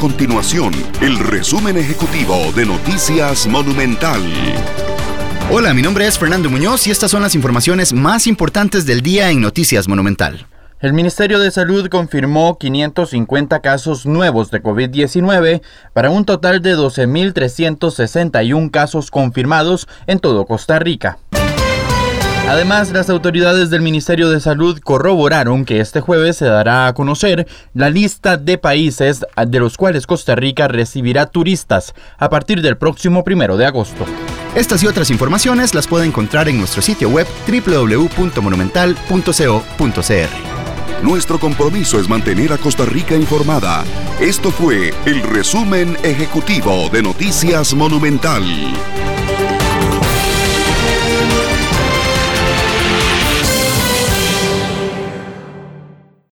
continuación el resumen ejecutivo de Noticias Monumental. Hola, mi nombre es Fernando Muñoz y estas son las informaciones más importantes del día en Noticias Monumental. El Ministerio de Salud confirmó 550 casos nuevos de COVID-19 para un total de 12.361 casos confirmados en todo Costa Rica. Además, las autoridades del Ministerio de Salud corroboraron que este jueves se dará a conocer la lista de países de los cuales Costa Rica recibirá turistas a partir del próximo primero de agosto. Estas y otras informaciones las puede encontrar en nuestro sitio web www.monumental.co.cr. Nuestro compromiso es mantener a Costa Rica informada. Esto fue el resumen ejecutivo de Noticias Monumental.